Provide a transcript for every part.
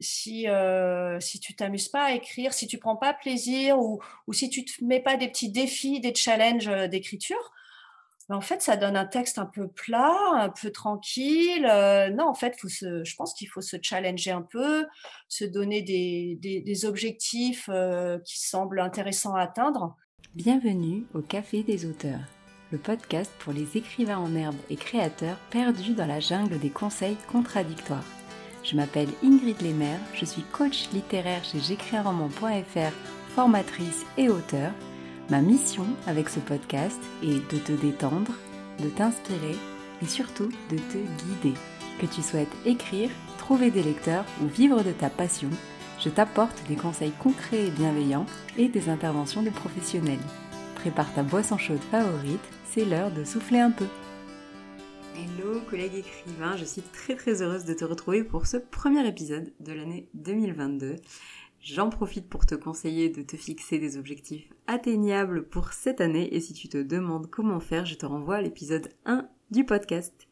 si, euh, si tu t'amuses pas à écrire, si tu prends pas plaisir ou, ou si tu te mets pas des petits défis, des challenges euh, d'écriture, ben, en fait, ça donne un texte un peu plat, un peu tranquille. Euh, non, en fait, faut se, je pense qu'il faut se challenger un peu, se donner des, des, objectifs qui semblent intéressants à atteindre. Bienvenue au Café des auteurs, le podcast pour les écrivains en herbe et créateurs perdus dans la jungle des conseils contradictoires. Je m'appelle Ingrid Lemaire, je suis coach littéraire chez formatrice et auteur. Ma mission avec ce podcast est de te détendre, de t'inspirer et surtout de te guider. Que tu souhaites écrire, trouver des lecteurs ou vivre de ta passion, je t'apporte des conseils concrets et bienveillants et des interventions de professionnels. Prépare ta boisson chaude favorite, c'est l'heure de souffler un peu. Hello collègues écrivains, je suis très très heureuse de te retrouver pour ce premier épisode de l'année 2022. J'en profite pour te conseiller de te fixer des objectifs atteignables pour cette année et si tu te demandes comment faire, je te renvoie à l'épisode 1 du podcast.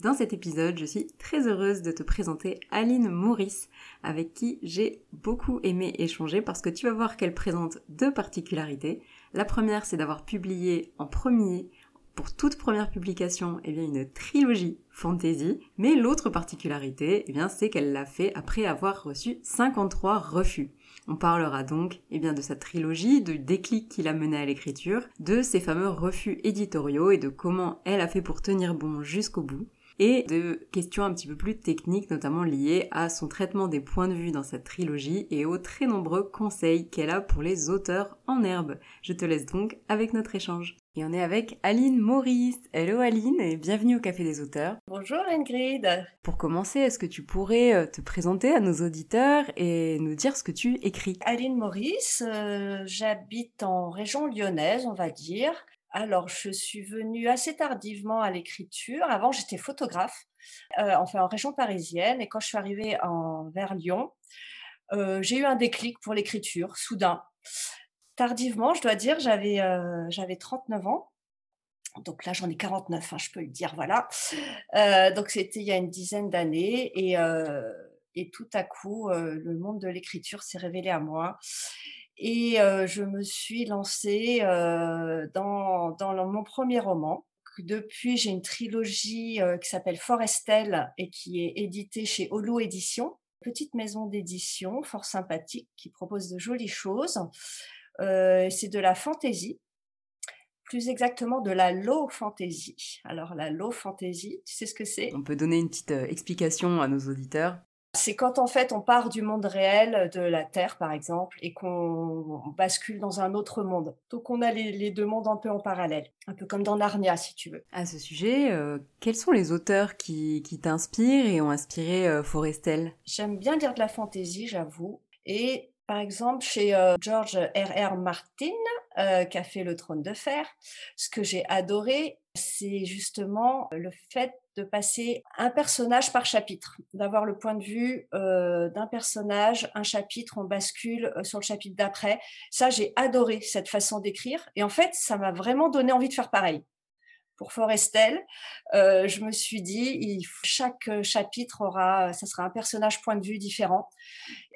Dans cet épisode, je suis très heureuse de te présenter Aline Maurice, avec qui j'ai beaucoup aimé échanger parce que tu vas voir qu'elle présente deux particularités. La première, c'est d'avoir publié en premier pour toute première publication, eh bien, une trilogie fantasy. Mais l'autre particularité, eh bien, c'est qu'elle l'a fait après avoir reçu 53 refus. On parlera donc eh bien, de sa trilogie, du déclic qui l'a mené à l'écriture, de ses fameux refus éditoriaux et de comment elle a fait pour tenir bon jusqu'au bout et de questions un petit peu plus techniques, notamment liées à son traitement des points de vue dans cette trilogie et aux très nombreux conseils qu'elle a pour les auteurs en herbe. Je te laisse donc avec notre échange. Et on est avec Aline Maurice. Hello Aline et bienvenue au Café des auteurs. Bonjour Ingrid. Pour commencer, est-ce que tu pourrais euh, te présenter à nos auditeurs et nous dire ce que tu écris? Aline Maurice, euh, j'habite en région lyonnaise, on va dire. Alors, je suis venue assez tardivement à l'écriture. Avant, j'étais photographe, euh, enfin en région parisienne. Et quand je suis arrivée en, vers Lyon, euh, j'ai eu un déclic pour l'écriture, soudain. Tardivement, je dois dire, j'avais euh, j'avais 39 ans. Donc là, j'en ai 49, hein, je peux le dire, voilà. Euh, donc c'était il y a une dizaine d'années. Et, euh, et tout à coup, euh, le monde de l'écriture s'est révélé à moi. Et euh, je me suis lancée euh, dans, dans mon premier roman. Depuis, j'ai une trilogie euh, qui s'appelle Forestel et qui est éditée chez Holo Édition. Petite maison d'édition fort sympathique qui propose de jolies choses. C'est de la fantaisie, plus exactement de la low fantasy. Alors la low fantasy, tu sais ce que c'est? On peut donner une petite explication à nos auditeurs? C'est quand en fait on part du monde réel de la Terre par exemple et qu'on bascule dans un autre monde. Donc on a les, les, deux mondes un peu en parallèle, un peu comme dans Narnia si tu veux. À ce sujet, euh, quels sont les auteurs qui, qui t'inspirent et ont inspiré euh, Forestel J'aime bien lire de la fantaisie, j'avoue. Et par exemple, chez euh, George R.R. Martin, euh, qui a fait Le Trône de Fer, ce que j'ai adoré, c'est justement le fait de passer un personnage par chapitre, d'avoir le point de vue euh, d'un personnage, un chapitre, on bascule sur le chapitre d'après. Ça, j'ai adoré cette façon d'écrire. Et en fait, ça m'a vraiment donné envie de faire pareil pour Forestel, euh, je me suis dit, chaque chapitre aura, ça sera un personnage point de vue différent,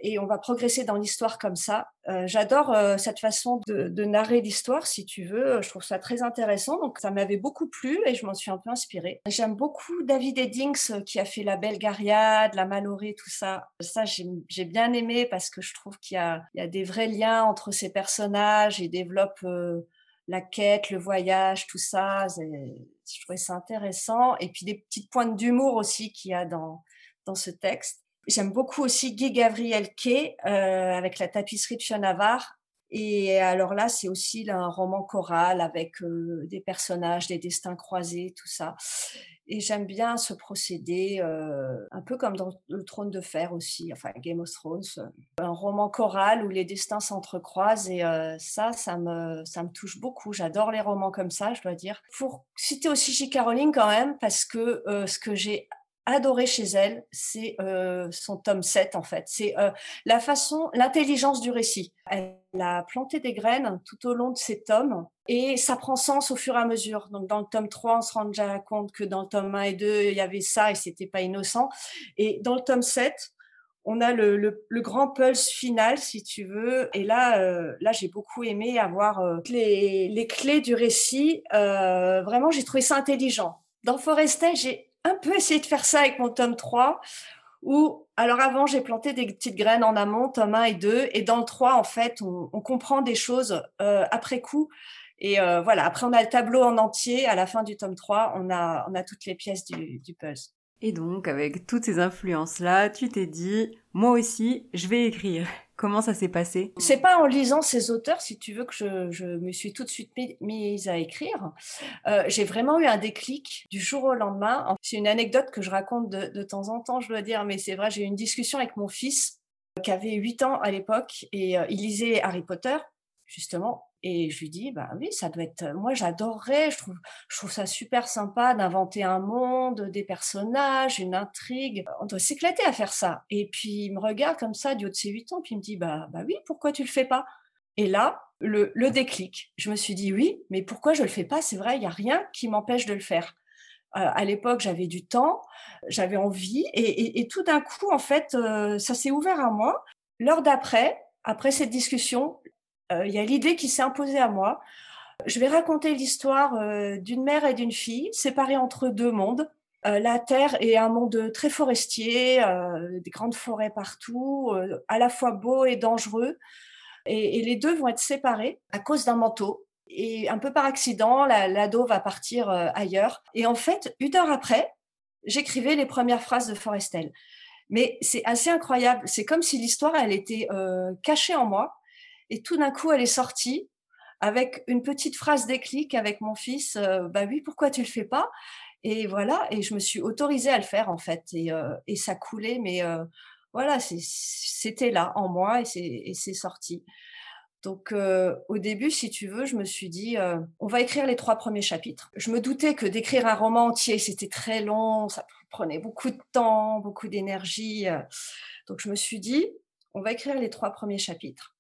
et on va progresser dans l'histoire comme ça. Euh, J'adore euh, cette façon de, de narrer l'histoire, si tu veux. Je trouve ça très intéressant, donc ça m'avait beaucoup plu et je m'en suis un peu inspirée. J'aime beaucoup David Eddings euh, qui a fait La Belgariade, La Malorée, tout ça. Ça, j'ai bien aimé parce que je trouve qu'il y, y, a des vrais liens entre ces personnages et développe euh, la quête, le voyage, tout ça. Je trouvais ça intéressant. Et puis des petites pointes d'humour aussi qu'il y a dans, dans ce texte. J'aime beaucoup aussi Guy Gabriel Kay euh, avec la tapisserie de Fionavar. Et alors là, c'est aussi un roman choral avec euh, des personnages, des destins croisés, tout ça. Et j'aime bien ce procédé, euh, un peu comme dans Le Trône de Fer aussi, enfin Game of Thrones, un roman choral où les destins s'entrecroisent et euh, ça, ça me, ça me touche beaucoup. J'adore les romans comme ça, je dois dire. Pour citer aussi J. Caroline quand même, parce que euh, ce que j'ai adoré chez elle, c'est euh, son tome 7 en fait. C'est euh, la façon, l'intelligence du récit. Elle a planté des graines tout au long de ces tomes et ça prend sens au fur et à mesure. Donc dans le tome 3, on se rend déjà compte que dans le tome 1 et 2, il y avait ça et c'était pas innocent. Et dans le tome 7, on a le, grand pulse final, si tu veux. Et là, euh, là, j'ai beaucoup aimé avoir euh, les, clés du récit. Euh, vraiment, j'ai trouvé ça intelligent. Dans Forestel, j'ai un peu essayé de faire ça avec mon tome 3, où, alors avant, j'ai planté des petites graines en amont, tome 1 et 2. Et dans le 3, en fait, on, comprend des choses après coup. Et voilà, après, on a le tableau en entier. À la fin du tome 3, on a, on a toutes les pièces du, du puzzle. Et donc, avec toutes ces influences-là, tu t'es dit, moi aussi, je vais écrire. Comment ça s'est passé? C'est pas en lisant ces auteurs, si tu veux, que je, me suis tout de suite mise à écrire. Euh, j'ai vraiment eu un déclic du jour au lendemain. C'est une anecdote que je raconte de, temps en temps, je dois dire, mais c'est vrai, j'ai eu une discussion avec mon fils qui avait 8 ans à l'époque et euh, il lisait Harry Potter, justement. Et je lui dis, bah oui, ça doit être. Moi, j'adorerais. Je trouve, je trouve ça super sympa d'inventer un monde, des personnages, une intrigue. On doit s'éclater à faire ça. Et puis il me regarde comme ça du haut de ses huit ans, puis il me dit, bah, bah oui, pourquoi tu le fais pas? Et là, le, déclic. Je me suis dit, oui, mais pourquoi je le fais pas? C'est vrai, il y a rien qui m'empêche de le faire. Euh, à l'époque, j'avais du temps, j'avais envie, et, tout d'un coup, en fait, euh, ça s'est ouvert à moi. L'heure d'après, après cette discussion, il y a l'idée qui s'est imposée à moi. Je vais raconter l'histoire euh, d'une mère et d'une fille séparées entre deux mondes. Euh, la Terre est un monde très forestier, des grandes forêts partout, à la fois beau et dangereux. Et, les deux vont être séparés à cause d'un manteau. Et un peu par accident, l'ado va partir ailleurs. Et en fait, une heure après, j'écrivais les premières phrases de Forestel. Mais c'est assez incroyable. C'est comme si l'histoire, elle était cachée en moi. Et tout d'un coup, elle est sortie avec une petite phrase déclic avec mon fils. Euh, bah oui, pourquoi tu le fais pas? Et voilà. Et je me suis autorisée à le faire en fait. Et, euh, ça coulait, mais euh, voilà, c'était là en moi et c'est sorti. Donc au début, si tu veux, je me suis dit, on va écrire les trois premiers chapitres. Je me doutais que d'écrire un roman entier, c'était très long, ça prenait beaucoup de temps, beaucoup d'énergie. Donc je me suis dit, on va écrire les trois premiers chapitres.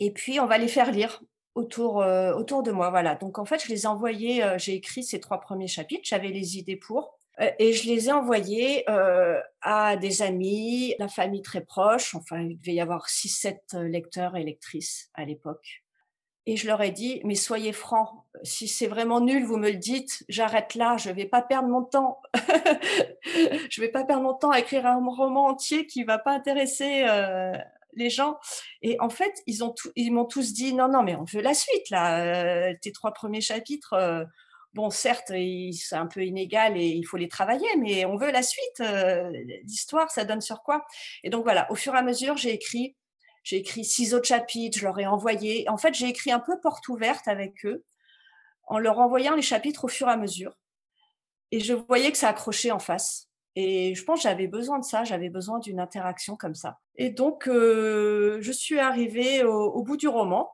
Et puis, on va les faire lire autour, euh, autour de moi. Voilà. Donc, en fait, je les ai envoyés, euh, j'ai écrit ces trois premiers chapitres, j'avais les idées pour. Euh, et je les ai envoyés à des amis, la famille très proche. Enfin, il devait y avoir 6-7 lecteurs et lectrices à l'époque. Et je leur ai dit, mais soyez francs, si c'est vraiment nul, vous me le dites, j'arrête là, je ne vais pas perdre mon temps. je ne vais pas perdre mon temps à écrire un roman entier qui ne va pas intéresser les gens. Et en fait, ils ont ils m'ont tous dit non, non, mais on veut la suite là. Euh, tes trois premiers chapitres, euh, bon, certes, c'est un peu inégal et il faut les travailler, mais on veut la suite. Euh, l'histoire, ça donne sur quoi? Et donc voilà, au fur et à mesure, j'ai écrit, j'ai écrit six autres chapitres, je leur ai envoyé. En fait, j'ai écrit un peu porte ouverte avec eux, en leur envoyant les chapitres au fur et à mesure. Et je voyais que ça accrochait en face. Et je pense que j'avais besoin de ça, j'avais besoin d'une interaction comme ça. Et donc, euh, je suis arrivée au, bout du roman,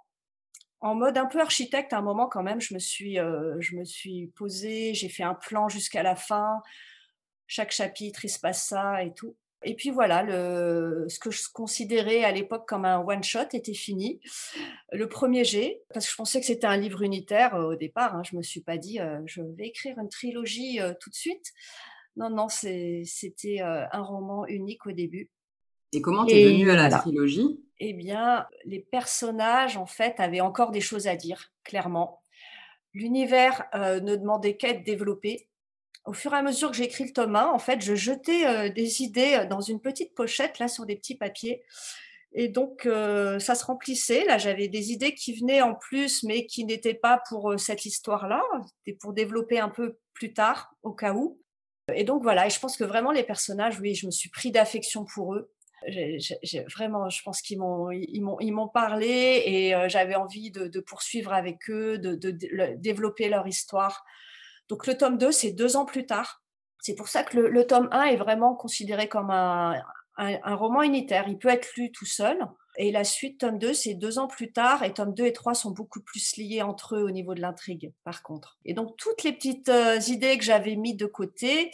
en mode un peu architecte à un moment quand même. Je me suis, euh, je me suis posée, j'ai fait un plan jusqu'à la fin. Chaque chapitre, il se passe ça et tout. Et puis voilà, ce que je considérais à l'époque comme un one-shot était fini. Le premier G, parce que je pensais que c'était un livre unitaire euh, au départ. Hein, je me suis pas dit, je vais écrire une trilogie tout de suite. Non, non, c'était euh, un roman unique au début. Et comment t'es venue à la trilogie? Eh bien, les personnages, en fait, avaient encore des choses à dire, clairement. L'univers euh, ne demandait qu'à être développé. Au fur et à mesure que j'écris le tome 1, en fait, je jetais euh, des idées dans une petite pochette, là, sur des petits papiers. Et donc, ça se remplissait. Là, j'avais des idées qui venaient en plus, mais qui n'étaient pas pour cette histoire-là. C'était pour développer un peu plus tard, au cas où. Et donc voilà, et je pense que vraiment les personnages, oui, je me suis pris d'affection pour eux. Vraiment, je pense qu'ils m'ont, ils m'ont, ils m'ont parlé et euh, j'avais envie de, poursuivre avec eux, de, développer leur histoire. Donc le tome 2, c'est deux ans plus tard. C'est pour ça que le, tome 1 est vraiment considéré comme un roman unitaire. Il peut être lu tout seul, et la suite, tome 2, c'est deux ans plus tard, et tome 2 et 3 sont beaucoup plus liés entre eux au niveau de l'intrigue, par contre. Et donc, toutes les petites euh, idées que j'avais mises de côté,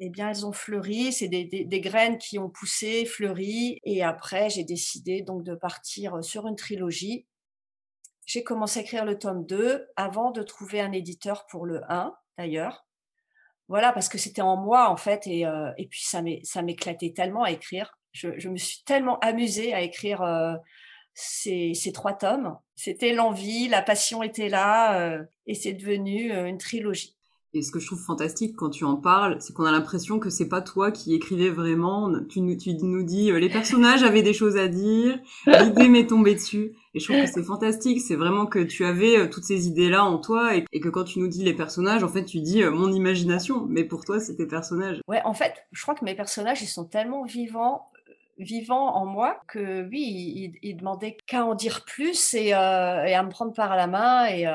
eh bien, elles ont fleuri, c'est des, graines qui ont poussé, fleuri, et après, j'ai décidé donc de partir sur une trilogie. J'ai commencé à écrire le tome 2 avant de trouver un éditeur pour le 1, d'ailleurs. Voilà, parce que c'était en moi, en fait, et, euh, et puis ça m'éclatait tellement à écrire Je, me suis tellement amusée à écrire ces, trois tomes. C'était l'envie, la passion était là, et c'est devenu une trilogie. Et ce que je trouve fantastique quand tu en parles, c'est qu'on a l'impression que c'est pas toi qui écrivais vraiment. Tu nous, tu nous dis, euh, les personnages avaient des choses à dire, l'idée m'est tombée dessus. Et je trouve que c'est fantastique. C'est vraiment que tu avais euh, toutes ces idées-là en toi et, que quand tu nous dis les personnages, en fait, tu dis euh, mon imagination. Mais pour toi, c'est tes personnages. Ouais, en fait, je crois que mes personnages, ils sont tellement vivants vivants en moi que oui, ils, ils demandaient qu'à en dire plus et, et, à me prendre par la main et,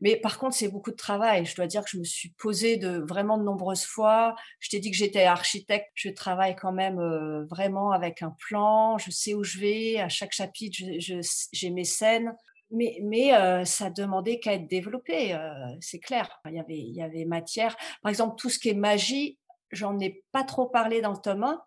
mais par contre, c'est beaucoup de travail. Je dois dire que je me suis posée de vraiment de nombreuses fois. Je t'ai dit que j'étais architecte. Je travaille quand même euh, vraiment avec un plan. Je sais où je vais. À chaque chapitre, j'ai mes scènes. Mais, mais euh, ça demandait qu'à être développé, euh, c'est clair. Il y, avait, il y avait matière. Par exemple, tout ce qui est magie, j'en ai pas trop parlé dans le tome 1.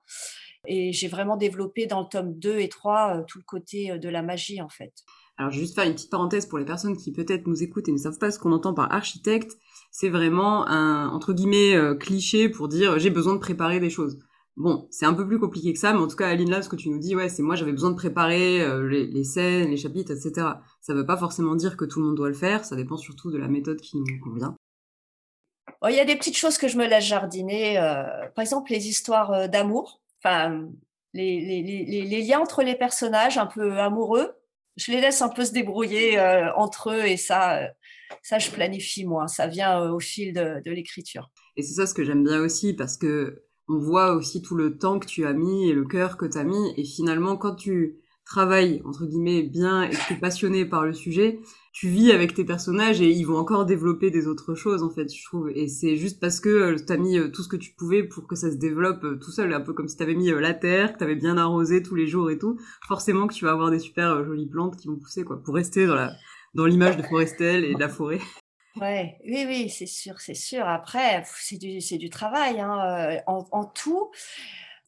Et j'ai vraiment développé dans le tome 2 et 3 tout le côté de la magie, en fait. Alors, je vais juste faire une petite parenthèse pour les personnes qui peut-être nous écoutent et ne savent pas ce qu'on entend par architecte. C'est vraiment un, entre guillemets, euh, cliché pour dire j'ai besoin de préparer des choses. Bon, c'est un peu plus compliqué que ça, mais en tout cas, Aline, là, ce que tu nous dis, ouais, c'est moi, j'avais besoin de préparer euh, les, scènes, les chapitres, etc. Ça veut pas forcément dire que tout le monde doit le faire, ça dépend surtout de la méthode qui nous convient. Oh, il y a des petites choses que je me laisse jardiner, euh, par exemple les histoires d'amour, les, liens entre les personnages un peu amoureux je les laisse un peu se débrouiller euh, entre eux et ça, euh, ça je planifie moi. Ça vient euh, au fil de, de l'écriture. Et c'est ça ce que j'aime bien aussi parce que on voit aussi tout le temps que tu as mis et le cœur que tu as mis et finalement quand tu travailles entre guillemets bien et que tu es passionné par le sujet, tu vis avec tes personnages et ils vont encore développer des autres choses en fait je trouve et c'est juste parce que euh, t'as mis euh, tout ce que tu pouvais pour que ça se développe euh, tout seul un peu comme si t'avais mis la terre que t'avais bien arrosé tous les jours et tout forcément que tu vas avoir des super jolies plantes qui vont pousser quoi pour rester dans la dans l'image de Forestel et de la forêt Ouais, oui, oui, c'est sûr, c'est sûr. Après, c'est du, du travail. Hein. En, tout,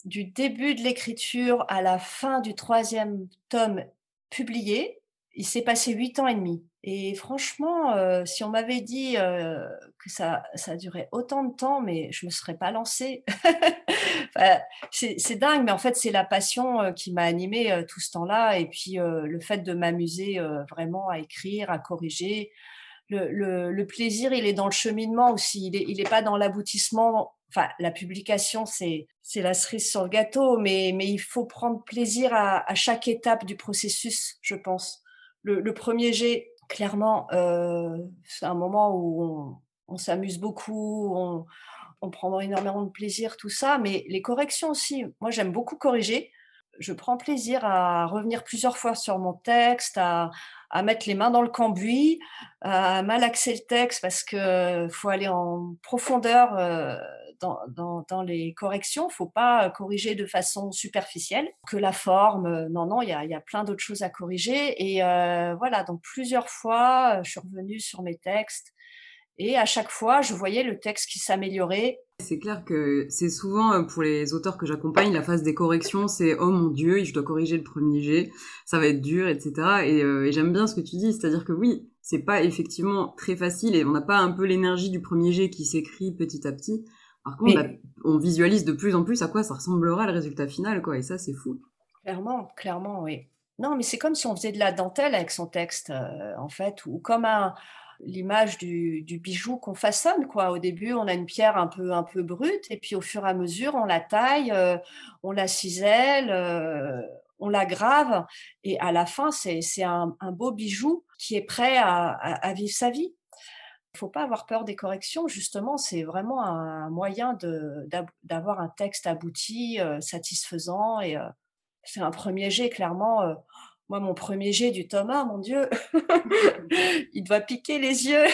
du début de l'écriture à la fin du troisième tome publié, il s'est passé huit ans et demi. Et franchement, euh, si on m'avait dit euh, que ça, ça durait autant de temps, mais je ne me serais pas lancée. c'est dingue, mais en fait, c'est la passion euh, qui m'a animée tout ce temps-là. Et puis, le fait de m'amuser vraiment à écrire, à corriger. Le, plaisir, il est dans le cheminement aussi. Il n'est il est pas dans l'aboutissement. Enfin, la publication, c'est la cerise sur le gâteau, mais, il faut prendre plaisir à, à chaque étape du processus, je pense le, premier jet, clairement, euh, c'est un moment où on, s'amuse beaucoup, on, prend énormément de plaisir, tout ça, mais les corrections aussi. Moi, j'aime beaucoup corriger. Je prends plaisir à revenir plusieurs fois sur mon texte, à, mettre les mains dans le cambouis, à malaxer le texte parce que faut aller en profondeur euh, dans, dans, les corrections. Faut pas corriger de façon superficielle. Que la forme, euh, non, non, il y a, plein d'autres choses à corriger. Et euh, voilà, donc plusieurs fois, euh, je suis revenue sur mes textes. Et à chaque fois, je voyais le texte qui s'améliorait. C'est clair que c'est souvent pour les auteurs que j'accompagne, la phase des corrections, c'est oh mon dieu, je dois corriger le premier jet, ça va être dur, etc. Et, et j'aime bien ce que tu dis, c'est-à-dire que oui, c'est pas effectivement très facile et on n'a pas un peu l'énergie du premier jet qui s'écrit petit à petit. Par contre, on visualise de plus en plus à quoi ça ressemblera le résultat final, quoi. Et ça, c'est fou. Clairement, clairement, oui. Non, mais c'est comme si on faisait de la dentelle avec son texte, euh, en fait, ou comme l'image du, bijou qu'on façonne, quoi. Au début, on a une pierre un peu, un peu brute, et puis au fur et à mesure, on la taille, euh, on la cisèle, euh, on la grave, et à la fin, c'est un, beau bijou qui est prêt à vivre sa vie. Faut pas avoir peur des corrections, justement, c'est vraiment un moyen d'avoir un texte abouti, euh, satisfaisant. Et euh, c'est un premier jet, clairement. Euh, moi, mon premier jet du Thomas, mon Dieu, il doit piquer les yeux.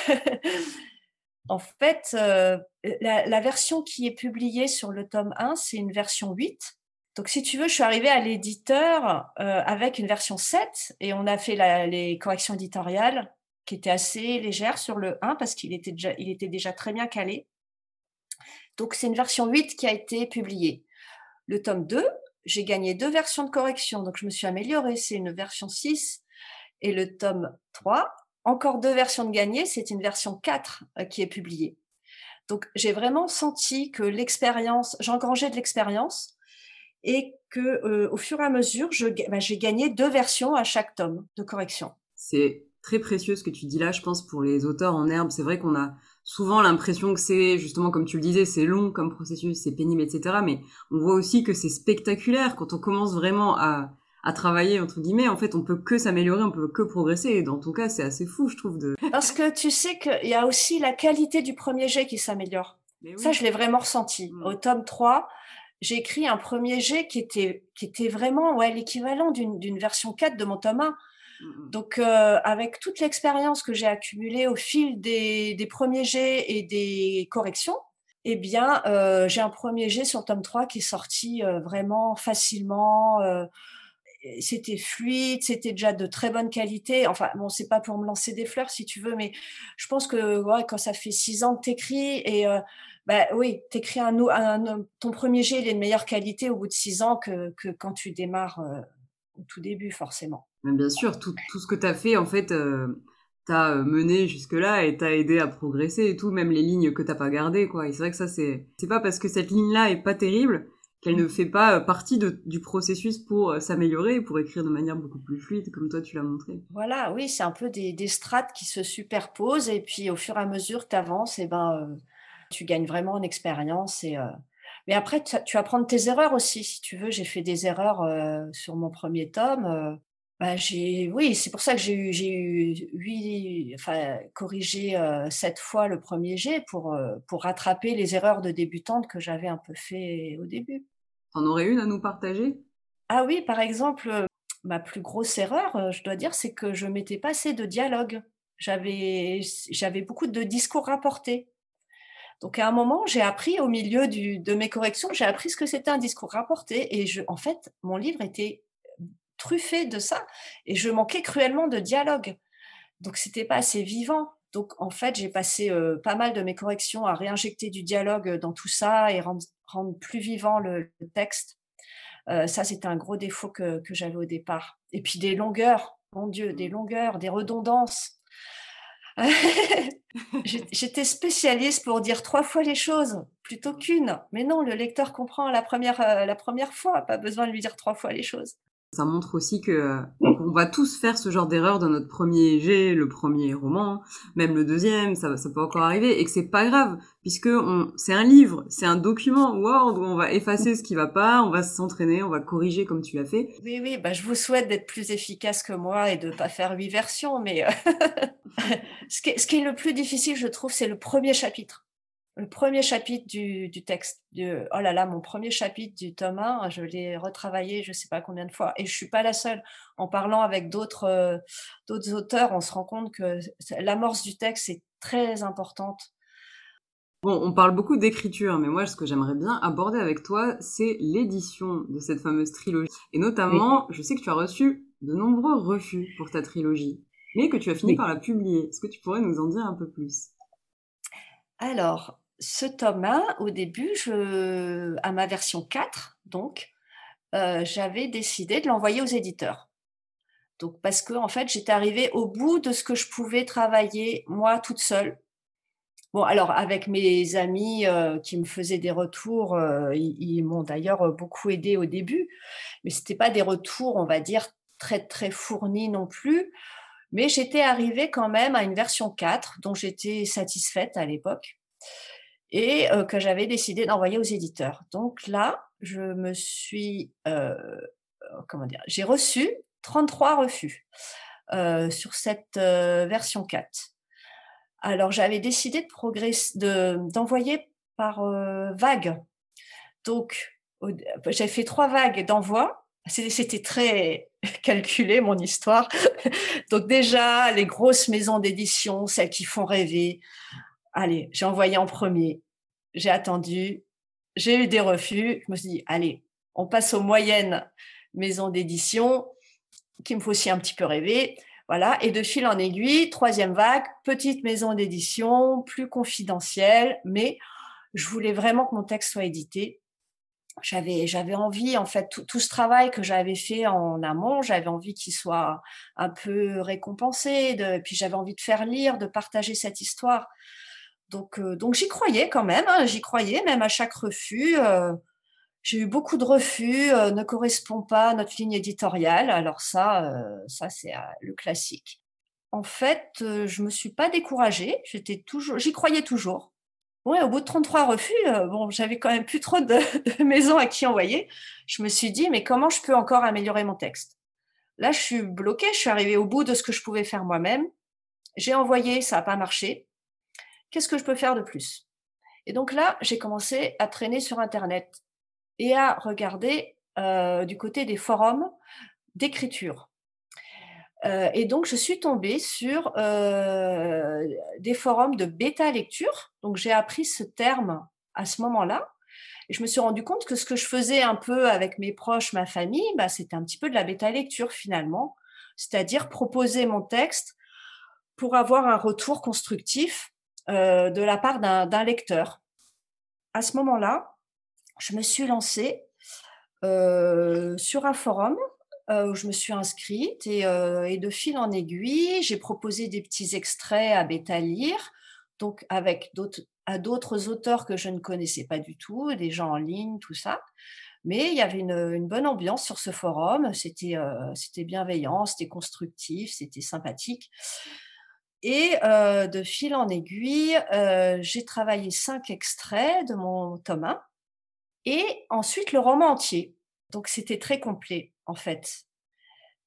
en fait, la, version qui est publiée sur le tome 1, c'est une version 8. Donc, si tu veux, je suis arrivée à l'éditeur avec une version 7 et on a fait les corrections éditoriales qui était assez légère sur le 1 parce qu'il était déjà, il était déjà très bien calé. Donc c'est une version 8 qui a été publiée. Le tome 2, j'ai gagné deux versions de correction, donc je me suis améliorée, c'est une version 6. Et le tome 3, encore deux versions de gagnées, c'est une version 4 euh, qui est publiée. Donc j'ai vraiment senti que l'expérience, j'engrangeais de l'expérience et que au fur et à mesure, bah, j'ai gagné deux versions à chaque tome de correction. C'est très précieux ce que tu dis là, je pense, pour les auteurs en herbe. C'est vrai qu'on a souvent l'impression que c'est, justement, comme tu le disais, c'est long comme processus, c'est pénible, etc. Mais on voit aussi que c'est spectaculaire quand on commence vraiment à, à travailler, entre guillemets. En fait, on peut que s'améliorer, on peut que progresser. Et dans ton cas, c'est assez fou, je trouve. De... Parce que tu sais qu'il y a aussi la qualité du premier jet qui s'améliore. Ça, je l'ai vraiment ressenti. Mmh. Au tome 3, j'ai écrit un premier jet qui était, qui était vraiment ouais, l'équivalent d'une version 4 de mon tome 1. Mmh Donc, euh, avec toute l'expérience que j'ai accumulée au fil des, premiers jets et des corrections, eh bien, euh, j'ai un premier jet sur tome 3 qui est sorti euh, vraiment facilement. c'était fluide, c'était déjà de très bonne qualité. Enfin, bon, c'est pas pour me lancer des fleurs si tu veux, mais je pense que quand ça fait six ans que t'écris et bah oui, t'écris ton premier jet il est de meilleure qualité au bout de six ans que quand tu démarres au tout début, forcément. Bien sûr, tout, tout ce que tu as fait, en fait, euh, t'as euh, mené jusque-là et t'as aidé à progresser et tout, même les lignes que t'as pas gardées, quoi. Et c'est vrai que ça, c'est, c'est pas parce que cette ligne-là est pas terrible qu'elle ne fait pas euh, partie de, du processus pour euh, s'améliorer, pour écrire de manière beaucoup plus fluide, comme toi tu l'as montré. Voilà, oui, c'est un peu des, des, strates qui se superposent et puis au fur et à mesure que tu avances, et ben, tu gagnes vraiment en expérience et mais après, tu, vas prendre tes erreurs aussi, si tu veux. J'ai fait des erreurs sur mon premier tome. Bah, j'ai, oui, c'est pour ça que j'ai eu, j'ai eu huit, enfin, corrigé euh, sept fois le premier jet pour, pour rattraper les erreurs de débutante que j'avais un peu fait au début. en aurais une à nous partager? Ah oui, par exemple, ma plus grosse erreur, je dois dire, c'est que je mettais pas assez de dialogue. J'avais, j'avais beaucoup de discours rapportés. Donc à un moment, j'ai appris au milieu de mes corrections, j'ai appris ce que c'était un discours rapporté et je, en fait, mon livre était truffé de ça et je manquais cruellement de dialogue. Donc c'était pas assez vivant. Donc en fait, j'ai passé euh, pas mal de mes corrections à réinjecter du dialogue dans tout ça et rendre, plus vivant le, texte. Euh, ça, c'était un gros défaut que, que j'avais au départ. Et puis des longueurs, mon Dieu, des longueurs, des redondances. J'étais spécialiste pour dire trois fois les choses plutôt qu'une. Mais non, le lecteur comprend la première, euh, la première fois, pas besoin de lui dire trois fois les choses. Ça montre aussi que euh, on va tous faire ce genre d'erreur dans notre premier jet, le premier roman, même le deuxième, ça, ça peut encore arriver, et que c'est pas grave, puisque on, c'est un livre, c'est un document Word où on va effacer ce qui va pas, on va s'entraîner, on va corriger comme tu l'as fait. Oui, oui, bah je vous souhaite d'être plus efficace que moi et de pas faire huit versions, mais euh, ce, qui ce qui est le plus difficile, je trouve, c'est le premier chapitre le premier chapitre du, du texte. De, oh là là, mon premier chapitre du tome 1, je l'ai retravaillé je ne sais pas combien de fois. Et je suis pas la seule. En parlant avec d'autres euh, d'autres auteurs, on se rend compte que l'amorce du texte est très importante. Bon, on parle beaucoup d'écriture, mais moi, ce que j'aimerais bien aborder avec toi, c'est l'édition de cette fameuse trilogie. Et notamment, je sais que tu as reçu de nombreux refus pour ta trilogie, mais que tu as fini par la publier. Est-ce que tu pourrais nous en dire un peu plus? Alors, ce tome 1, au début, à ma version 4, donc, euh, j'avais décidé de l'envoyer aux éditeurs. Donc, parce que, en fait, j'étais arrivée au bout de ce que je pouvais travailler, moi, toute seule. Bon, alors, avec mes amis euh, qui me faisaient des retours, euh, ils, m'ont d'ailleurs beaucoup aidé au début, mais ce n'était pas des retours, on va dire, très, très fournis non plus. Mais j'étais arrivée quand même à une version 4 dont j'étais satisfaite à l'époque et euh, que j'avais décidé d'envoyer aux éditeurs. Donc là, je me suis, euh, comment dire, j'ai reçu 33 refus euh, sur cette version 4. Alors j'avais décidé d'envoyer par vague. Donc j'ai fait trois vagues d'envoi. C'était très calculé mon histoire. Donc déjà les grosses maisons d'édition, celles qui font rêver, allez, j'ai envoyé en premier, j'ai attendu, j'ai eu des refus. Je me suis dit, allez, on passe aux moyennes maisons d'édition, qui me faut aussi un petit peu rêver. Voilà, et de fil en aiguille, troisième vague, petite maison d'édition, plus confidentielle, mais je voulais vraiment que mon texte soit édité. J'avais, j'avais envie, en fait, tout, ce travail que j'avais fait en amont, j'avais envie qu'il soit un peu récompensé, puis j'avais envie de faire lire, de partager cette histoire. Donc, euh, donc j'y croyais quand même, hein, j'y croyais, même à chaque refus. Euh, J'ai eu beaucoup de refus, ne correspond pas à notre ligne éditoriale. Alors ça, ça c'est le classique. En fait, je me suis pas découragée. J'étais toujours, j'y croyais toujours. Au bout de 33 refus, bon, j'avais quand même plus trop de, de, maisons à qui envoyer. Je me suis dit, mais comment je peux encore améliorer mon texte? Là, je suis bloquée. Je suis arrivée au bout de ce que je pouvais faire moi-même. J'ai envoyé, ça n'a pas marché. Qu'est-ce que je peux faire de plus? Et donc là, j'ai commencé à traîner sur Internet et à regarder euh, du côté des forums d'écriture. Euh, et donc, je suis tombée sur euh, des forums de bêta lecture. Donc, j'ai appris ce terme à ce moment-là. Et je me suis rendu compte que ce que je faisais un peu avec mes proches, ma famille, bah, c'était un petit peu de la bêta lecture finalement. C'est-à-dire proposer mon texte pour avoir un retour constructif de la part d'un lecteur. À ce moment-là, je me suis lancée sur un forum où je me suis inscrite et, de fil en aiguille, j'ai proposé des petits extraits à bêta lire, donc avec d'autres à d'autres auteurs que je ne connaissais pas du tout, des gens en ligne, tout ça. Mais il y avait une, bonne ambiance sur ce forum, c'était bienveillant, c'était constructif, c'était sympathique. Et de fil en aiguille, j'ai travaillé cinq extraits de mon tome 1 et ensuite le roman entier. Donc c'était très complet en fait.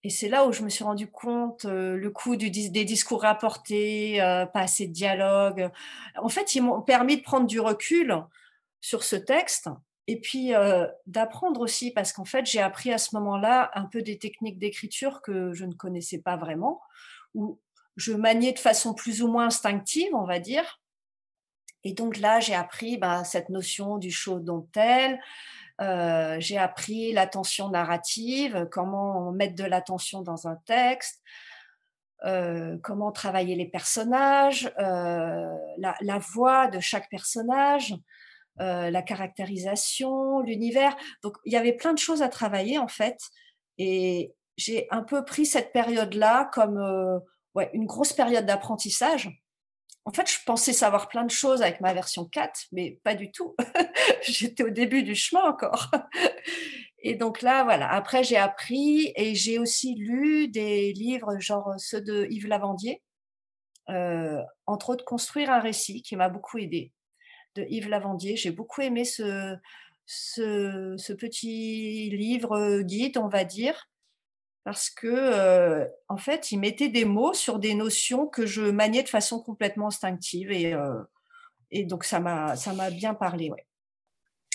Et c'est là où je me suis rendu compte euh, le coût des discours rapportés, euh, pas assez de dialogue. En fait, ils m'ont permis de prendre du recul sur ce texte et puis euh, d'apprendre aussi parce qu'en fait, j'ai appris à ce moment-là un peu des techniques d'écriture que je ne connaissais pas vraiment, où je maniais de façon plus ou moins instinctive, on va dire. Et donc là, j'ai appris bah, cette notion du show dont tel. Euh, j'ai appris l'attention narrative, comment mettre de l'attention dans un texte, euh, comment travailler les personnages, euh, la, la, voix de chaque personnage, euh, la caractérisation, l'univers. Donc il y avait plein de choses à travailler en fait. Et j'ai un peu pris cette période-là comme ouais, une grosse période d'apprentissage en fait, je pensais savoir plein de choses avec ma version 4, mais pas du tout. J'étais au début du chemin encore. Et donc là, voilà. Après, j'ai appris et j'ai aussi lu des livres, genre ceux de Yves Lavandier, euh, entre autres Construire un récit, qui m'a beaucoup aidé, de Yves Lavandier. J'ai beaucoup aimé ce, ce, ce, petit livre guide, on va dire, parce que euh, en fait, il mettait des mots sur des notions que je maniais de façon complètement instinctive et, euh, et donc ça m'a ça m'a bien parlé, ouais.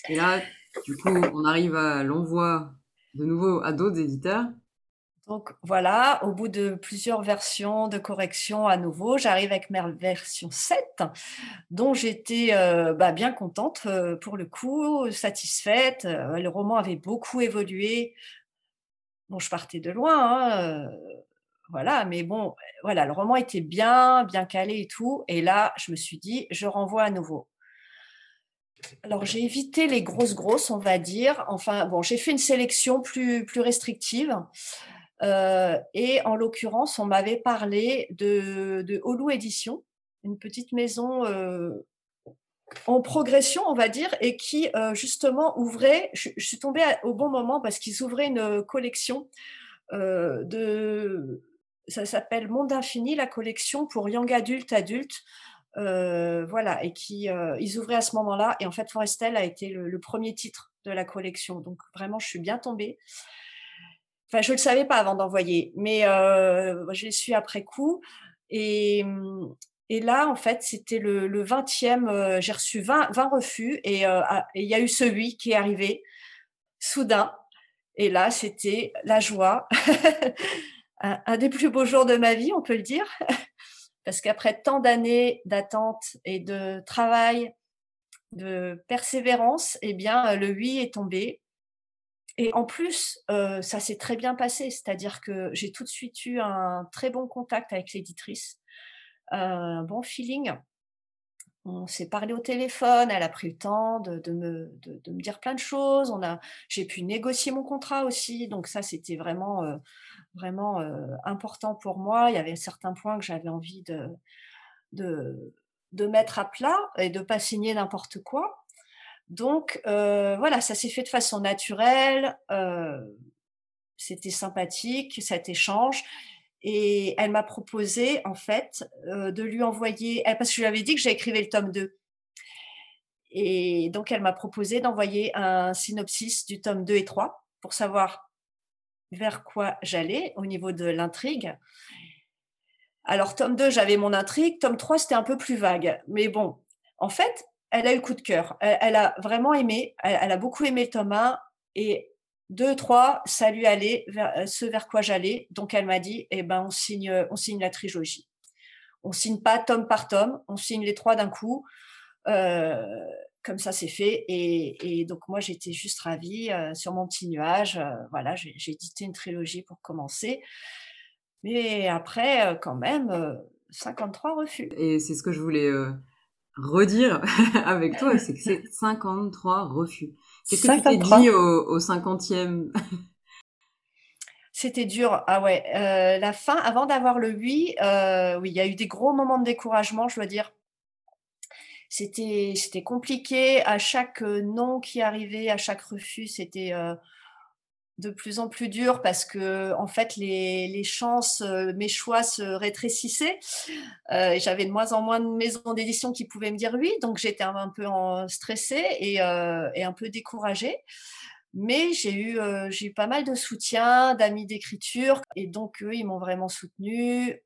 Et là, du coup, on arrive à l'envoi de nouveau à d'autres éditeurs. Donc voilà, au bout de plusieurs versions de correction à nouveau, j'arrive avec ma version 7, dont j'étais euh, bah, bien contente pour le coup, satisfaite. Le roman avait beaucoup évolué Bon, je partais de loin, hein, voilà, mais bon, voilà, le roman était bien, bien calé et tout. Et là, je me suis dit, je renvoie à nouveau. Alors, j'ai évité les grosses, grosses, on va dire. Enfin, bon, j'ai fait une sélection plus, plus restrictive. et en l'occurrence, on m'avait parlé de, de Holu Édition, une petite maison en progression, on va dire, et qui euh, justement ouvrait, je, suis tombée au bon moment parce qu'ils ouvraient une collection euh, de, ça s'appelle Monde Infini, la collection pour young adulte, adulte, euh, voilà, et qui ils ouvraient à ce moment-là, et en fait Forestel a été le, premier titre de la collection, donc vraiment je suis bien tombée. Enfin, je ne le savais pas avant d'envoyer, mais je l'ai su après coup. Et, hum, et là, en fait, c'était le, 20e, euh, j'ai reçu 20, 20 refus euh, et il y a eu ce oui qui est arrivé soudain. Et là, c'était la joie, un, des plus beaux jours de ma vie, on peut le dire, parce qu'après tant d'années d'attente et de travail, de persévérance, eh bien, le oui est tombé. Et en plus, euh, ça s'est très bien passé, c'est-à-dire que j'ai tout de suite eu un très bon contact avec l'éditrice un bon feeling. On s'est parlé au téléphone, elle a pris le temps de, me, dire plein de choses. J'ai pu négocier mon contrat aussi, donc ça c'était vraiment, euh, vraiment euh, important pour moi. Il y avait certains points que j'avais envie de, mettre à plat et de pas signer n'importe quoi. Donc voilà, ça s'est fait de façon naturelle. C'était sympathique cet échange. Et elle m'a proposé, en fait, de lui envoyer, parce que je lui avais dit que j'écrivais le tome 2. Et donc, elle m'a proposé d'envoyer un synopsis du tome 2 et 3 pour savoir vers quoi j'allais au niveau de l'intrigue. Alors, tome 2, j'avais mon intrigue. Tome 3, c'était un peu plus vague. Mais bon, en fait, elle a eu coup de cœur. Elle, a vraiment aimé. Elle, a beaucoup aimé le tome 1. Et 2, 3, ça lui allait ce vers quoi j'allais. Donc, elle m'a dit, eh ben, on signe, on signe la trilogie. On signe pas tome par tome. On signe les trois d'un coup. Euh, comme ça, c'est fait. Et, donc, moi, j'étais juste ravie euh, sur mon petit nuage. Euh, voilà, j'ai édité une trilogie pour commencer. Mais après, quand même, 53 refus. Et c'est ce que je voulais redire avec toi, c'est que c'est 53 refus. Qu'est-ce que tu t'es dit au, au 50e C'était dur. Ah ouais, la fin, avant d'avoir le oui, oui, il y a eu des gros moments de découragement, je dois dire c'était c'était compliqué. À chaque non qui arrivait, à chaque refus, c'était de plus en plus dur parce que en fait les, les chances, mes choix se rétrécissaient. Euh, J'avais de moins en moins de maisons d'édition qui pouvaient me dire oui, donc j'étais un, peu stressée et, euh, et, un peu découragée. Mais j'ai eu, euh, j'ai eu pas mal de soutien, d'amis d'écriture, et donc eux, ils m'ont vraiment soutenu.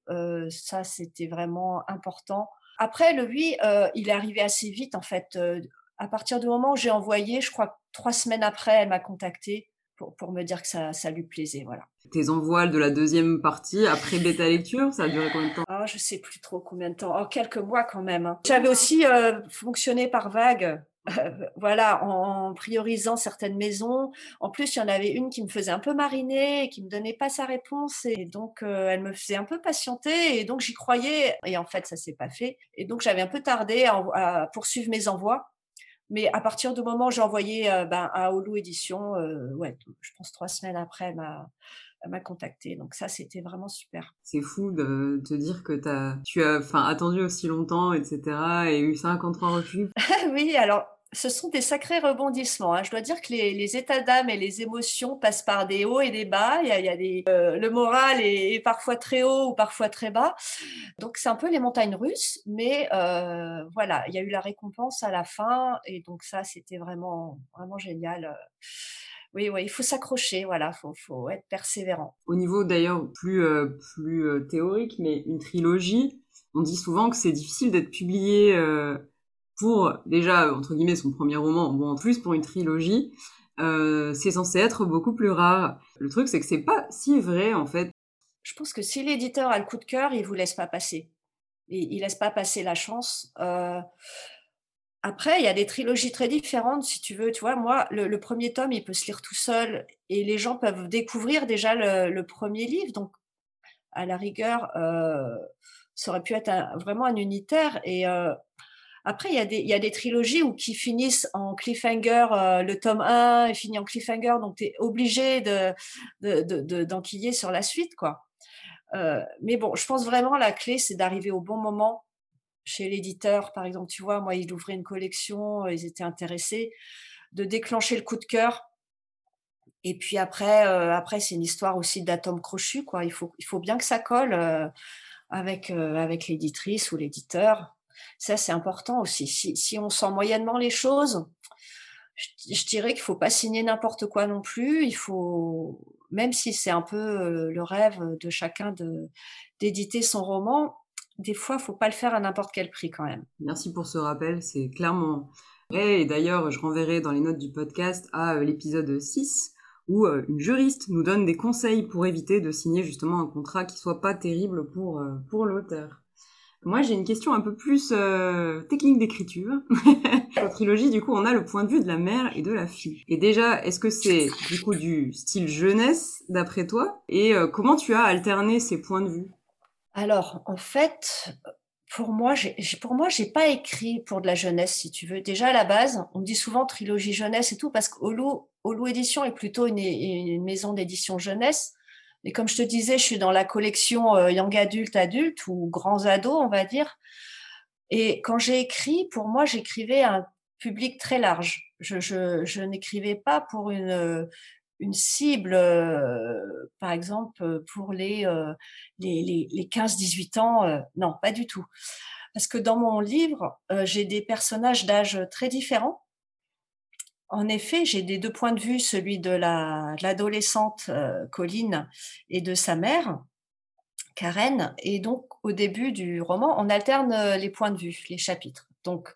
ça, c'était vraiment important après, le oui, euh, il est arrivé assez vite, en fait. Euh, à partir du moment où j'ai envoyé, je crois trois semaines après, elle m'a contacté pour, pour, me dire que ça, ça lui plaisait. Voilà. Tes envois de la deuxième partie, après bêta lecture, ça a duré combien de temps? Oh, Je sais plus trop combien de temps. Oh, quelques mois quand même. Hein. J'avais aussi euh, fonctionné par vague. voilà, en, priorisant certaines maisons. En plus, il y en avait une qui me faisait un peu mariner et qui me donnait pas sa réponse. Et donc, euh, elle me faisait un peu patienter. Et donc, j'y croyais. Et en fait, ça s'est pas fait. Et donc, j'avais un peu tardé à, poursuivre mes envois. Mais à partir du moment où j'ai envoyé euh, ben, à Holo Édition, euh, ouais, je pense trois semaines après, elle m'a, m'a contacté. Donc ça, c'était vraiment super. C'est fou de te dire que as, tu as attendu aussi longtemps, etc. et eu 53 refus. oui, alors ce sont des sacrés rebondissements. Hein. Je dois dire que les, états d'âme et les émotions passent par des hauts et des bas. Il y a, euh, le moral est, parfois très haut ou parfois très bas. Donc c'est un peu les montagnes russes, mais euh, voilà, il y a eu la récompense à la fin et donc ça c'était vraiment vraiment génial. Oui, oui, il faut s'accrocher, voilà, faut, faut être persévérant. Au niveau d'ailleurs plus euh, plus théorique, mais une trilogie, on dit souvent que c'est difficile d'être publié pour déjà entre guillemets son premier roman, ou en plus pour une trilogie, euh, c'est censé être beaucoup plus rare. Le truc c'est que c'est pas si vrai en fait. Je pense que si l'éditeur a le coup de cœur, il vous laisse pas passer. Il, il laisse pas passer la chance. Euh... Après, il y a des trilogies très différentes, si tu veux. Tu vois, moi, le, premier tome, il peut se lire tout seul et les gens peuvent découvrir déjà le, premier livre. Donc, à la rigueur, euh, ça aurait pu être vraiment un unitaire. Et après, il y, a des, trilogies où qui finissent en cliffhanger. Euh, le tome 1 est fini en cliffhanger, donc tu es obligé d'enquiller de, de, sur la suite. quoi. Euh, mais bon, je pense vraiment la clé, c'est d'arriver au bon moment chez l'éditeur. Par exemple, tu vois, moi, ils ouvraient une collection, ils étaient intéressés, de déclencher le coup de cœur. Et puis après, euh, après c'est une histoire aussi d'atomes crochus. Quoi. Il, faut, il faut bien que ça colle avec, avec l'éditrice ou l'éditeur. Ça, c'est important aussi. Si, on sent moyennement les choses, je, dirais qu'il faut pas signer n'importe quoi non plus. Il faut, même si c'est un peu euh, le rêve de chacun d'éditer son roman, des fois, faut pas le faire à n'importe quel prix quand même. Merci pour ce rappel, c'est clairement vrai. Et d'ailleurs, je renverrai dans les notes du podcast à euh, l'épisode 6 où euh, une juriste nous donne des conseils pour éviter de signer justement un contrat qui soit pas terrible pour, pour l'auteur. Moi, j'ai une question un peu plus euh, technique d'écriture. la trilogie, du coup, on a le point de vue de la mère et de la fille. Et déjà, est-ce que c'est du coup du style jeunesse, d'après toi? Et euh, comment tu as alterné ces points de vue? Alors, en fait, pour moi, j'ai, pour moi, j'ai pas écrit pour de la jeunesse, si tu veux. Déjà à la base, on dit souvent trilogie jeunesse et tout, parce qu'Olu Olu Édition est plutôt une, une maison d'édition jeunesse. Et comme je te disais, je suis dans la collection euh, Young Adult Adulte ou Grands Ados, on va dire. Et quand j'ai écrit, pour moi, j'écrivais un public très large. Je, n'écrivais pas pour une, une cible, euh, par exemple, pour les, euh, les, les, 15-18 ans. Euh, non, pas du tout. Parce que dans mon livre, j'ai des personnages d'âge très différents. En effet, j'ai des deux points de vue, celui de l'adolescente Colline et de sa mère, Karen. Et donc, au début du roman, on alterne les points de vue, les chapitres. Donc,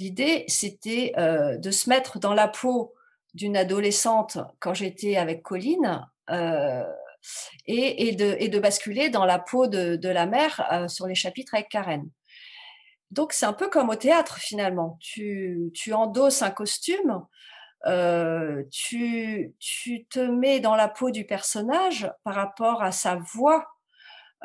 L'idée, c'était euh, de se mettre dans la peau d'une adolescente quand j'étais avec Colline euh, et, de, basculer dans la peau de, la mère euh, sur les chapitres avec Karen. Donc c'est un peu comme au théâtre finalement. Tu, endosses un costume, tu, tu te mets dans la peau du personnage par rapport à sa voix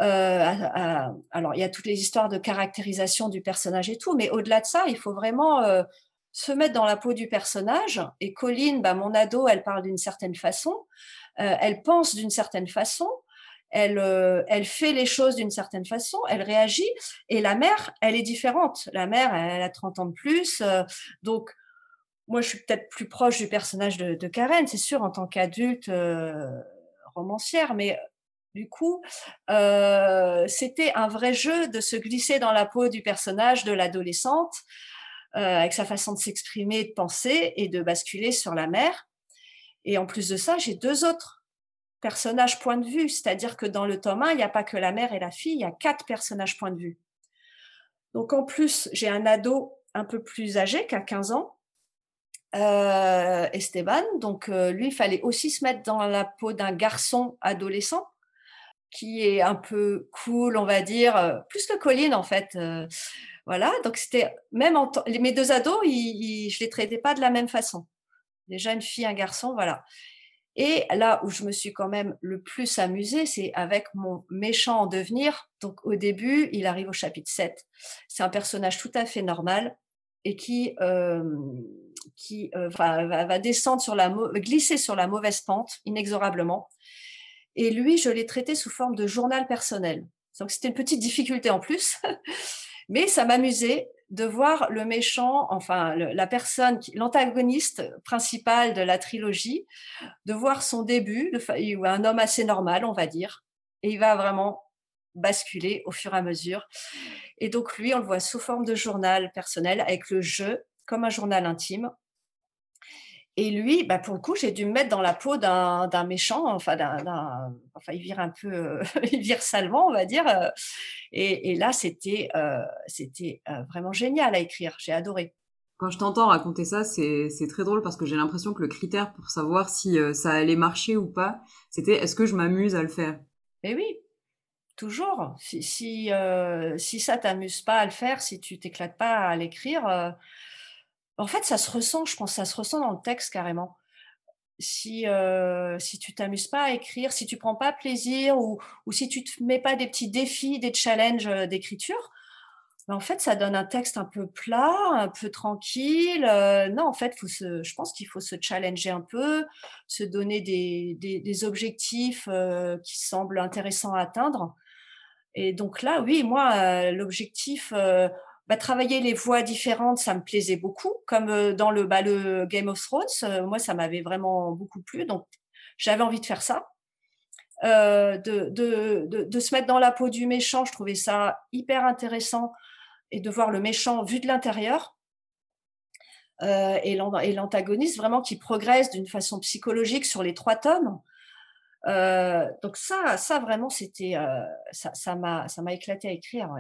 euh, alors, il y a toutes les histoires de caractérisation du personnage et tout, mais au-delà de ça, il faut vraiment euh, se mettre dans la peau du personnage. Et Colline, bah, mon ado, elle parle d'une certaine façon, euh, elle pense d'une certaine façon, elle, elle fait les choses d'une certaine façon, elle réagit. Et la mère, elle est différente. La mère, elle, a 30 ans de plus. donc, moi, je suis peut-être plus proche du personnage de, Karen, c'est sûr, en tant qu'adulte romancière, mais du coup, euh, c'était un vrai jeu de se glisser dans la peau du personnage de l'adolescente, euh, avec sa façon de s'exprimer, de penser et de basculer sur la mère. Et en plus de ça, j'ai deux autres personnages point de vue, c'est-à-dire que dans le tome 1, il n'y a pas que la mère et la fille, il y a quatre personnages point de vue. Donc en plus, j'ai un ado un peu plus âgé, qu'à 15 ans, euh, Esteban. Donc lui, il fallait aussi se mettre dans la peau d'un garçon adolescent qui est un peu cool, on va dire, euh, plus que Colline en fait. Euh, voilà, donc c'était même en mes deux ados, ils, je les traitais pas de la même façon. Déjà une fille, un garçon, voilà. Et là où je me suis quand même le plus amusée, c'est avec mon méchant en devenir. Donc au début, il arrive au chapitre 7. C'est un personnage tout à fait normal et qui, euh, qui va, va, descendre sur la, glisser sur la mauvaise pente inexorablement. Et lui, je l'ai traité sous forme de journal personnel. Donc c'était une petite difficulté en plus, mais ça m'amusait de voir le méchant, enfin la personne, l'antagoniste principal de la trilogie, de voir son début, un homme assez normal, on va dire, et il va vraiment basculer au fur et à mesure. Et donc lui, on le voit sous forme de journal personnel avec le jeu comme un journal intime. Et lui, bah pour le coup, j'ai dû me mettre dans la peau d'un méchant, enfin, d'un, enfin, il vire un peu, euh, il vire salement, on va dire. Euh, et, et là, c'était, euh, c'était vraiment génial à écrire. J'ai adoré. Quand je t'entends raconter ça, c'est, c'est très drôle parce que j'ai l'impression que le critère pour savoir si ça allait marcher ou pas, c'était est-ce que je m'amuse à le faire? Eh oui, toujours. Si, si, si ça t'amuse pas à le faire, si tu t'éclates pas à l'écrire en fait, ça se ressent, je pense, ça se ressent dans le texte carrément. Si, euh, si tu t'amuses pas à écrire, si tu prends pas plaisir ou, ou si tu te mets pas des petits défis, des challenges euh, d'écriture, ben, en fait, ça donne un texte un peu plat, un peu tranquille. Euh, non, en fait, je pense qu'il faut se challenger un peu, se donner des, des, des objectifs euh, qui semblent intéressants à atteindre. Et donc là, oui, moi, l'objectif bah, travailler les voix différentes, ça me plaisait beaucoup, comme euh, dans le, bah, le Game of Thrones. Euh, moi, ça m'avait vraiment beaucoup plu, donc j'avais envie de faire ça. Euh, de, de, de, se mettre dans la peau du méchant, je trouvais ça hyper intéressant et de voir le méchant vu de l'intérieur et l'antagoniste vraiment qui progresse d'une façon psychologique sur les trois tomes. Donc ça, ça vraiment, c'était, euh, ça m'a, ça m'a éclaté à écrire.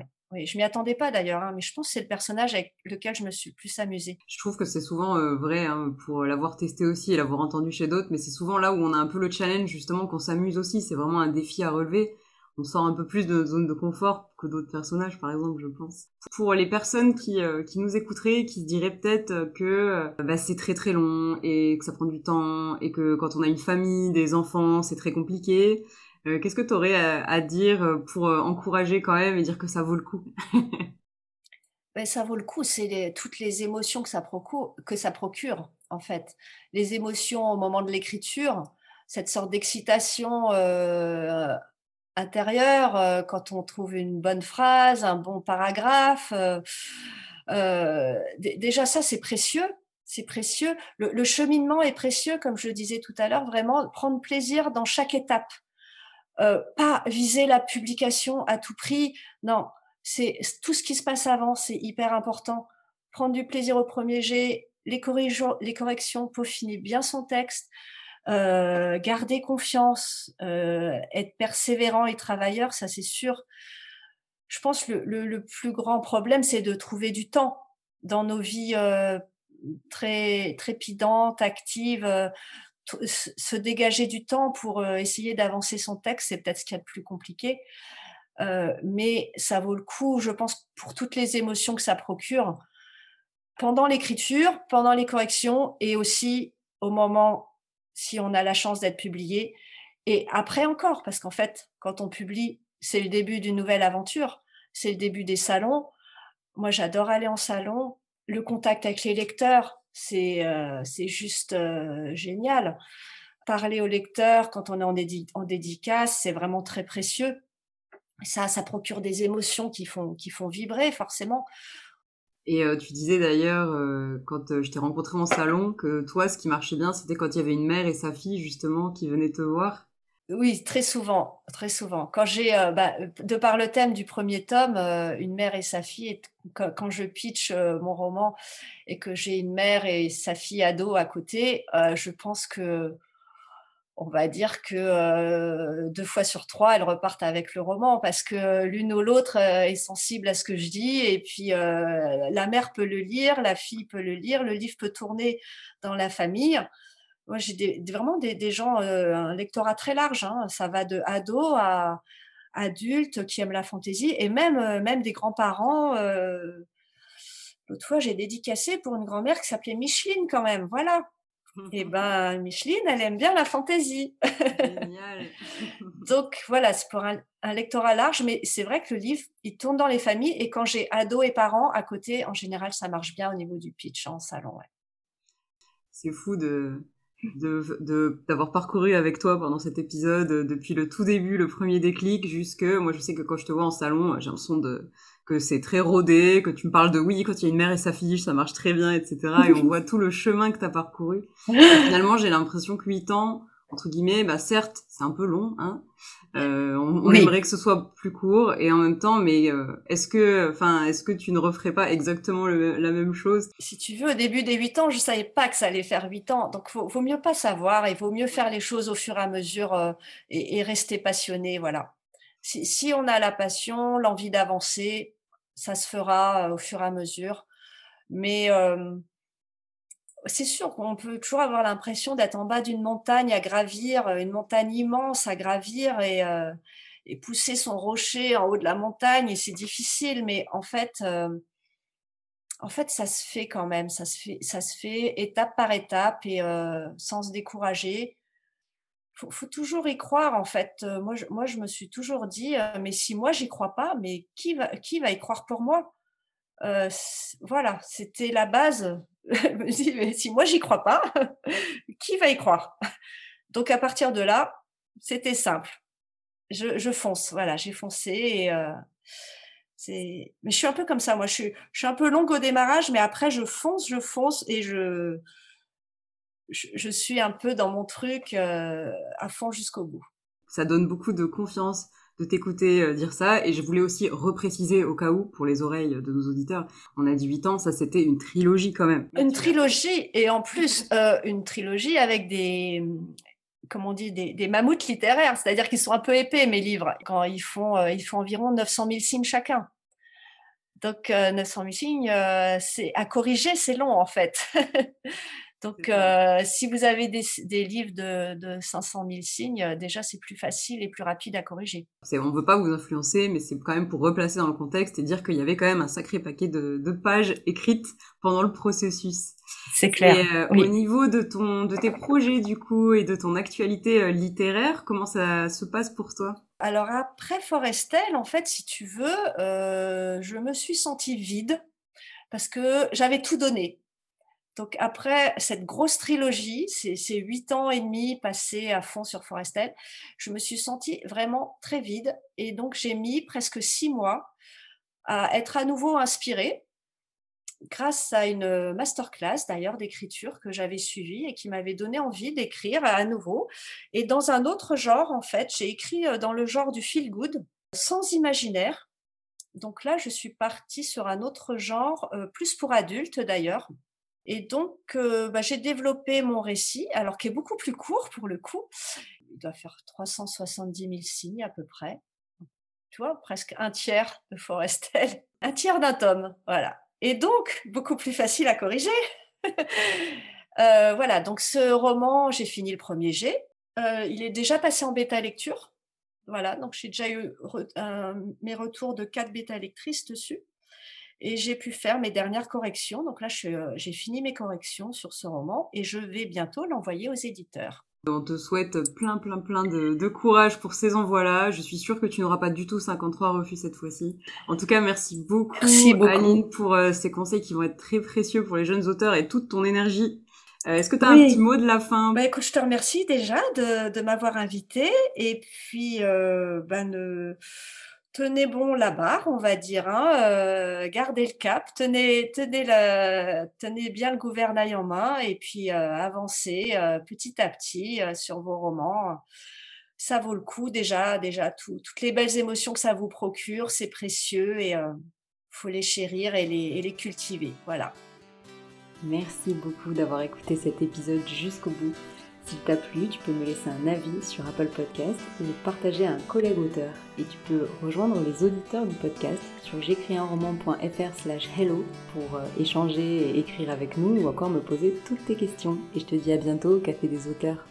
Je m'y attendais pas d'ailleurs, hein, mais je pense que c'est le personnage avec lequel je me suis plus amusée. Je trouve que c'est souvent euh, vrai hein, pour l'avoir testé aussi et l'avoir entendu chez d'autres, mais c'est souvent là où on a un peu le challenge justement qu'on s'amuse aussi. C'est vraiment un défi à relever. On sort un peu plus de notre zone de confort que d'autres personnages, par exemple, je pense. Pour les personnes qui, euh, qui nous écouteraient, qui se diraient peut-être que euh, bah, c'est très très long et que ça prend du temps et que quand on a une famille, des enfants, c'est très compliqué. Euh, qu'est-ce que tu aurais à, dire euh, pour euh, encourager quand même et dire que ça vaut le coup? Ben, Ça vaut le coup, c'est toutes les émotions que ça, procure, que ça procure, en fait. Les émotions au moment de l'écriture, cette sorte d'excitation intérieure quand on trouve une bonne phrase, un bon paragraphe. déjà ça, c'est précieux. C'est précieux. Le, cheminement est précieux, comme je le disais tout à l'heure, vraiment prendre plaisir dans chaque étape. Pas viser la publication à tout prix. Non, c'est tout ce qui se passe avant, c'est hyper important. Prendre du plaisir au premier jet, les, corrections, peaufiner bien son texte, euh, garder confiance, euh, être persévérant et travailleur, ça c'est sûr. Je pense le, le, le plus grand problème, c'est de trouver du temps dans nos vies euh, très trépidantes, actives. Euh, se dégager du temps pour euh, essayer d'avancer son texte, c'est peut-être ce qu'il y a de plus compliqué. mais ça vaut le coup, je pense, pour toutes les émotions que ça procure, pendant l'écriture, pendant les corrections et aussi au moment si on a la chance d'être publié. Et après encore, parce qu'en fait, quand on publie, c'est le début d'une nouvelle aventure, c'est le début des salons. Moi, j'adore aller en salon. Le contact avec les lecteurs, c'est euh, c'est juste euh, génial. Parler aux lecteurs quand on est en, dédicace, c'est vraiment très précieux. Ça, ça procure des émotions qui font, qui font vibrer forcément. Et euh, tu disais d'ailleurs, quand je t'ai rencontré en salon, que toi, ce qui marchait bien, c'était quand il y avait une mère et sa fille, justement, qui venaient te voir. Oui, très souvent, très souvent. Quand j'ai, bah, de par le thème du premier tome, une mère et sa fille, quand, je pitch mon roman et que j'ai une mère et sa fille ado à côté, je pense que on va dire que euh, deux fois sur trois, elles repartent avec le roman parce que l'une ou l'autre euh, est sensible à ce que je dis et puis euh, la mère peut le lire, la fille peut le lire, le livre peut tourner dans la famille. Moi, j'ai vraiment des, gens, un lectorat très large. Hein. ça va de ados à adultes qui aiment la fantaisie et même même des grands-parents. L'autre fois, j'ai dédicacé pour une grand-mère qui s'appelait Micheline quand même. Voilà. Et eh ben, Micheline, elle aime bien la fantaisie. Génial. Donc voilà, c'est pour un, lectorat large, mais c'est vrai que le livre, il tourne dans les familles. Et quand j'ai ados et parents à côté, en général, ça marche bien au niveau du pitch en salon. C'est fou de d'avoir parcouru avec toi pendant cet épisode depuis le tout début, le premier déclic, jusque moi je sais que quand je te vois en salon, j'ai l'impression de que c'est très rodé, que tu me parles de oui, quand il y a une mère et sa fille, ça marche très bien, etc. Et on voit tout le chemin que tu as parcouru. finalement, j'ai l'impression que 8 ans, entre guillemets, bah certes, c'est un peu long, hein. Euh, on, aimerait que ce soit plus court et en même temps, mais euh, est-ce que, enfin, est-ce que tu ne referais pas exactement la même chose? Si tu veux, au début des 8 ans, je savais pas que ça allait faire 8 ans, donc vaut, vaut mieux pas savoir, il vaut mieux faire les choses au fur et à mesure euh, et, et, rester passionné, voilà. Si, si on a la passion, l'envie d'avancer, ça se fera au fur et à mesure. Mais c'est sûr qu'on peut toujours avoir l'impression d'être en bas d'une montagne à gravir, une montagne immense à gravir et, et, pousser son rocher en haut de la montagne. Et c'est difficile, mais en fait, en fait, ça se fait quand même. Ça se fait, ça se fait étape par étape et sans se décourager faut, faut toujours y croire en fait. Euh, moi, je, moi, je me suis toujours dit, euh, mais si moi j'y crois pas, mais qui va, qui va y croire pour moi? Voilà, c'était la base. si moi j'y crois pas, qui va y croire? Donc à partir de là, c'était simple. Je, fonce, voilà, j'ai foncé. Mais je suis un peu comme ça, moi. Je suis, un peu longue au démarrage, mais après je fonce, je fonce et je je, suis un peu dans mon truc à fond jusqu'au bout. Ça donne beaucoup de confiance de t'écouter euh, dire ça. Et je voulais aussi repréciser au cas où pour les oreilles de nos auditeurs on a 18 ans ça c'était une trilogie quand même. Une trilogie et en plus euh, une trilogie avec des comment on dit des, mammouths littéraires. C'est-à-dire qu'ils sont un peu épais mes livres. Quand ils font ils font environ 900 000 signes chacun. Donc 900 000 signes à corriger c'est long en fait Donc, euh, si vous avez des, livres de, de, 500 000 signes, euh, déjà, c'est plus facile et plus rapide à corriger. On ne veut pas vous influencer, mais c'est quand même pour replacer dans le contexte et dire qu'il y avait quand même un sacré paquet de, pages écrites pendant le processus. C'est clair. Et, euh, Au niveau de, ton, de tes projets, du coup, et de ton actualité littéraire, comment ça se passe pour toi? Alors, après Forestel, en fait, si tu veux, je me suis sentie vide parce que j'avais tout donné donc après cette grosse trilogie, ces, huit ans et demi passés à fond sur Forestel, je me suis sentie vraiment très vide et donc j'ai mis presque six mois à être à nouveau inspirée grâce à une masterclass d'ailleurs d'écriture que j'avais suivie et qui m'avait donné envie d'écrire à nouveau. Et dans un autre genre, en fait, j'ai écrit dans le genre du feel good, sans imaginaire. Donc là, je suis partie sur un autre genre, plus pour adultes d'ailleurs. Et donc, bah, j'ai développé mon récit, alors qui est beaucoup plus court pour le coup. Il doit faire 370 000 signes à peu près. Tu vois, presque un tiers de Forestel, un tiers d'un tome, voilà et donc beaucoup plus facile à corriger. Euh, voilà, donc ce roman, j'ai fini le premier jet. Euh, il est déjà passé en bêta lecture. Voilà, donc j'ai déjà eu mes retours de quatre bêta lectrices dessus. Et j'ai pu faire mes dernières corrections. Donc là, euh, j'ai fini mes corrections sur ce roman et je vais bientôt l'envoyer aux éditeurs. On te souhaite plein, plein, plein de, courage pour ces envois-là. Je suis sûre que tu n'auras pas du tout 53 refus cette fois-ci. En tout cas, merci beaucoup, Aline, pour euh, ces conseils qui vont être très précieux pour les jeunes auteurs et toute ton énergie. Euh, est-ce que tu as un petit mot de la fin? Bah, écoute, je te remercie déjà de, m'avoir invité et puis euh, ben, tenez bon la barre, on va dire, hein, euh, gardez le cap, tenez, tenez, tenez bien le gouvernail en main et puis euh, avancez euh, petit à petit sur vos romans. Ça vaut le coup déjà, déjà toutes les belles émotions que ça vous procure, c'est précieux et faut les chérir et les, et les cultiver. Voilà. Merci beaucoup d'avoir écouté cet épisode jusqu'au bout. S'il t'a plu, tu peux me laisser un avis sur Apple Podcast ou le partager à un collègue auteur. Et tu peux rejoindre les auditeurs du podcast sur j'écrisunroman.fr slash hello pour euh, échanger et écrire avec nous ou encore me poser toutes tes questions. Et je te dis à bientôt Café des auteurs.